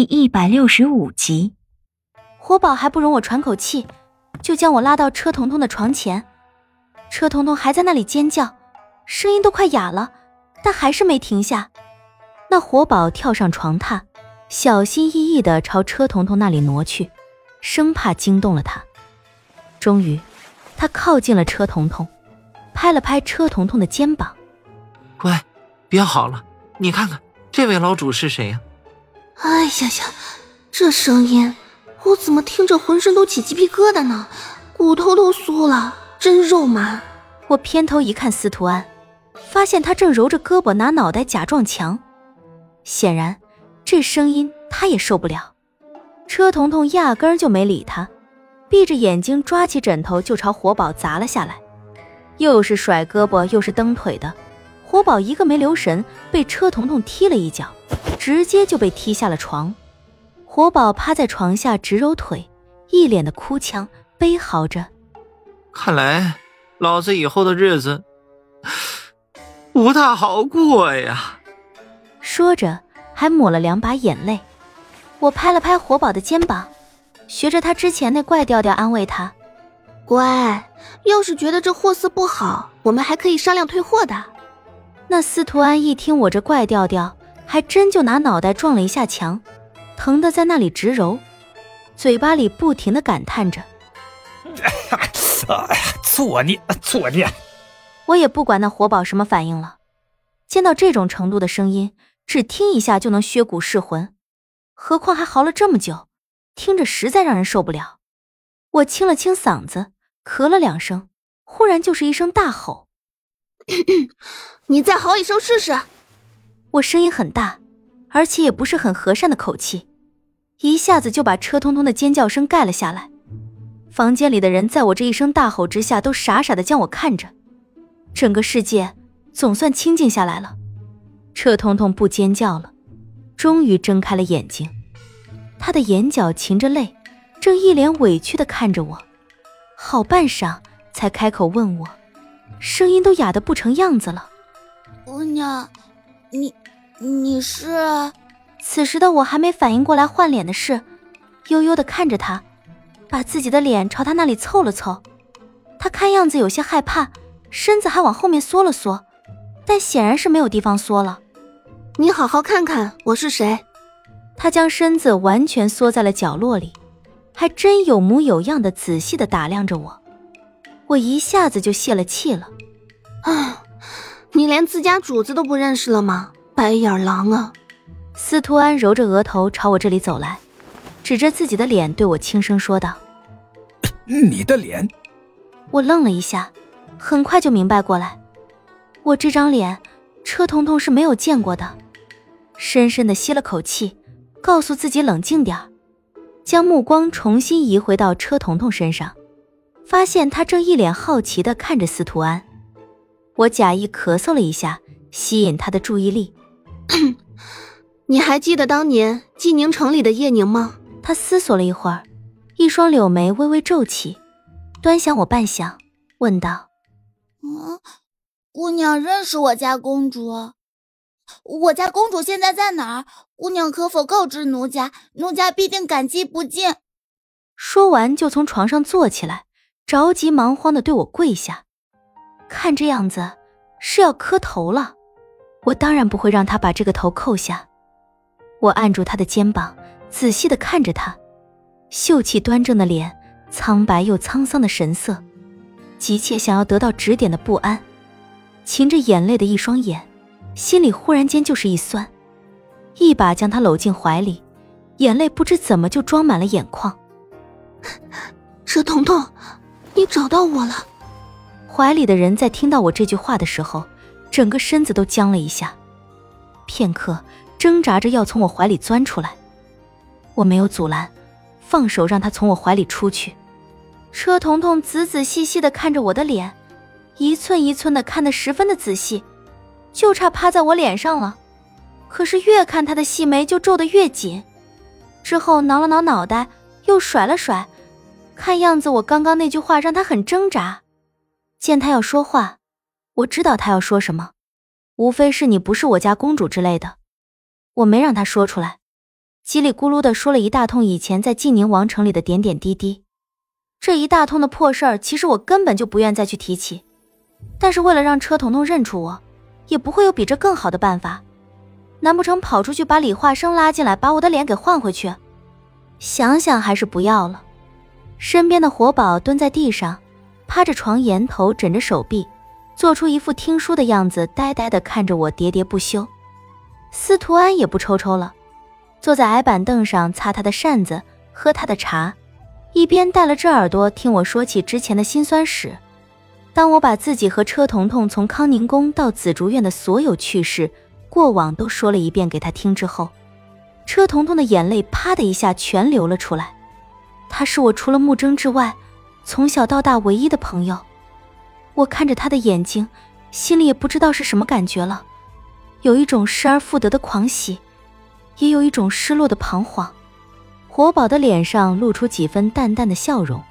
第一百六十五集，活宝还不容我喘口气，就将我拉到车彤彤的床前。车彤彤还在那里尖叫，声音都快哑了，但还是没停下。那活宝跳上床榻，小心翼翼的朝车彤彤那里挪去，生怕惊动了他。终于，他靠近了车彤彤，拍了拍车彤彤的肩膀：“乖，别好了，你看看这位老主是谁呀？”哎呀呀，这声音我怎么听着浑身都起鸡皮疙瘩呢？骨头都酥了，真肉麻。我偏头一看司徒安，发现他正揉着胳膊拿脑袋假撞墙，显然这声音他也受不了。车彤彤压根儿就没理他，闭着眼睛抓起枕头就朝活宝砸了下来，又是甩胳膊又是蹬腿的，活宝一个没留神被车彤彤踢了一脚。直接就被踢下了床，活宝趴在床下直揉腿，一脸的哭腔，悲嚎着：“看来老子以后的日子不大好过呀。”说着还抹了两把眼泪。我拍了拍活宝的肩膀，学着他之前那怪调调安慰他：“乖，要是觉得这货色不好，我们还可以商量退货的。”那司徒安一听我这怪调调。还真就拿脑袋撞了一下墙，疼得在那里直揉，嘴巴里不停的感叹着：“哎呀，作孽，作孽！”我也不管那活宝什么反应了，见到这种程度的声音，只听一下就能削骨噬魂，何况还嚎了这么久，听着实在让人受不了。我清了清嗓子，咳了两声，忽然就是一声大吼：“ 你再嚎一声试试！”我声音很大，而且也不是很和善的口气，一下子就把车通通的尖叫声盖了下来。房间里的人在我这一声大吼之下，都傻傻的将我看着，整个世界总算清静下来了。车通通不尖叫了，终于睁开了眼睛，他的眼角噙着泪，正一脸委屈的看着我，好半晌才开口问我，声音都哑的不成样子了：“姑娘。”你，你是？此时的我还没反应过来换脸的事，悠悠的看着他，把自己的脸朝他那里凑了凑。他看样子有些害怕，身子还往后面缩了缩，但显然是没有地方缩了。你好好看看我是谁？他将身子完全缩在了角落里，还真有模有样的仔细的打量着我。我一下子就泄了气了。啊。你连自家主子都不认识了吗？白眼狼啊！司徒安揉着额头朝我这里走来，指着自己的脸对我轻声说道：“ 你的脸。”我愣了一下，很快就明白过来，我这张脸，车彤彤是没有见过的。深深的吸了口气，告诉自己冷静点将目光重新移回到车彤彤身上，发现他正一脸好奇的看着司徒安。我假意咳嗽了一下，吸引他的注意力。你还记得当年济宁城里的叶宁吗？他思索了一会儿，一双柳眉微微皱起，端详我半晌，问道：“嗯，姑娘认识我家公主？我家公主现在在哪儿？姑娘可否告知奴家？奴家必定感激不尽。”说完，就从床上坐起来，着急忙慌的对我跪下。看这样子是要磕头了，我当然不会让他把这个头扣下。我按住他的肩膀，仔细的看着他，秀气端正的脸，苍白又沧桑的神色，急切想要得到指点的不安，噙着眼泪的一双眼，心里忽然间就是一酸，一把将他搂进怀里，眼泪不知怎么就装满了眼眶。佘彤彤，你找到我了。怀里的人在听到我这句话的时候，整个身子都僵了一下，片刻挣扎着要从我怀里钻出来，我没有阻拦，放手让他从我怀里出去。车彤彤仔仔细细的看着我的脸，一寸一寸的看得十分的仔细，就差趴在我脸上了。可是越看他的细眉就皱得越紧，之后挠了挠脑袋，又甩了甩，看样子我刚刚那句话让他很挣扎。见他要说话，我知道他要说什么，无非是你不是我家公主之类的。我没让他说出来，叽里咕噜的说了一大通以前在晋宁王城里的点点滴滴。这一大通的破事儿，其实我根本就不愿再去提起。但是为了让车彤彤认出我，也不会有比这更好的办法。难不成跑出去把李化生拉进来，把我的脸给换回去？想想还是不要了。身边的活宝蹲在地上，趴着床沿头，枕着手臂，做出一副听书的样子，呆呆的看着我，喋喋不休。司徒安也不抽抽了，坐在矮板凳上，擦他的扇子，喝他的茶。一边带了只耳朵听我说起之前的辛酸史，当我把自己和车彤彤从康宁宫到紫竹院的所有趣事、过往都说了一遍给他听之后，车彤彤的眼泪啪的一下全流了出来。他是我除了木征之外，从小到大唯一的朋友。我看着他的眼睛，心里也不知道是什么感觉了，有一种失而复得的狂喜，也有一种失落的彷徨。活宝的脸上露出几分淡淡的笑容，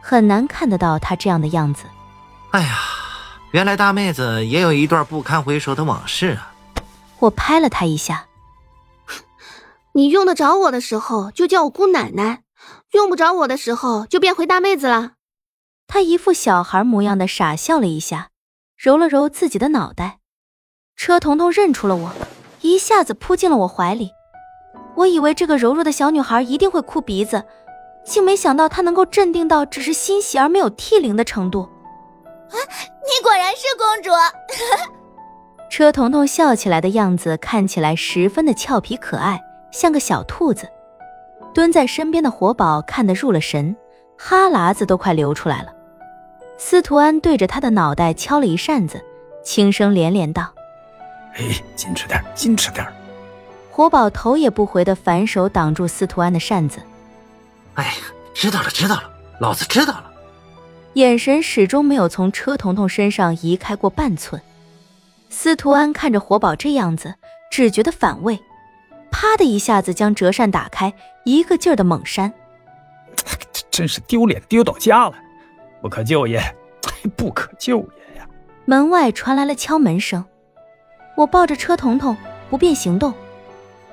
很难看得到他这样的样子。哎呀，原来大妹子也有一段不堪回首的往事啊！我拍了他一下，你用得着我的时候就叫我姑奶奶，用不着我的时候就变回大妹子了。他一副小孩模样的傻笑了一下，揉了揉自己的脑袋。车彤彤认出了我，一下子扑进了我怀里。我以为这个柔弱的小女孩一定会哭鼻子，竟没想到她能够镇定到只是欣喜而没有涕零的程度。啊，你果然是公主！车彤彤笑起来的样子看起来十分的俏皮可爱，像个小兔子。蹲在身边的活宝看得入了神，哈喇子都快流出来了。司徒安对着他的脑袋敲了一扇子，轻声连连道：“哎，矜持点，矜持点。”活宝头也不回的反手挡住司徒安的扇子。哎呀，知道了，知道了，老子知道了。眼神始终没有从车彤彤身上移开过半寸。司徒安看着活宝这样子，只觉得反胃，啪的一下子将折扇打开，一个劲儿的猛扇。真是丢脸丢到家了，不可救也，不可救也呀！门外传来了敲门声，我抱着车童童不便行动。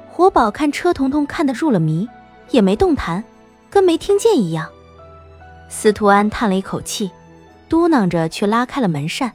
活宝看车童童看得入了迷，也没动弹，跟没听见一样。司徒安叹了一口气，嘟囔着去拉开了门扇。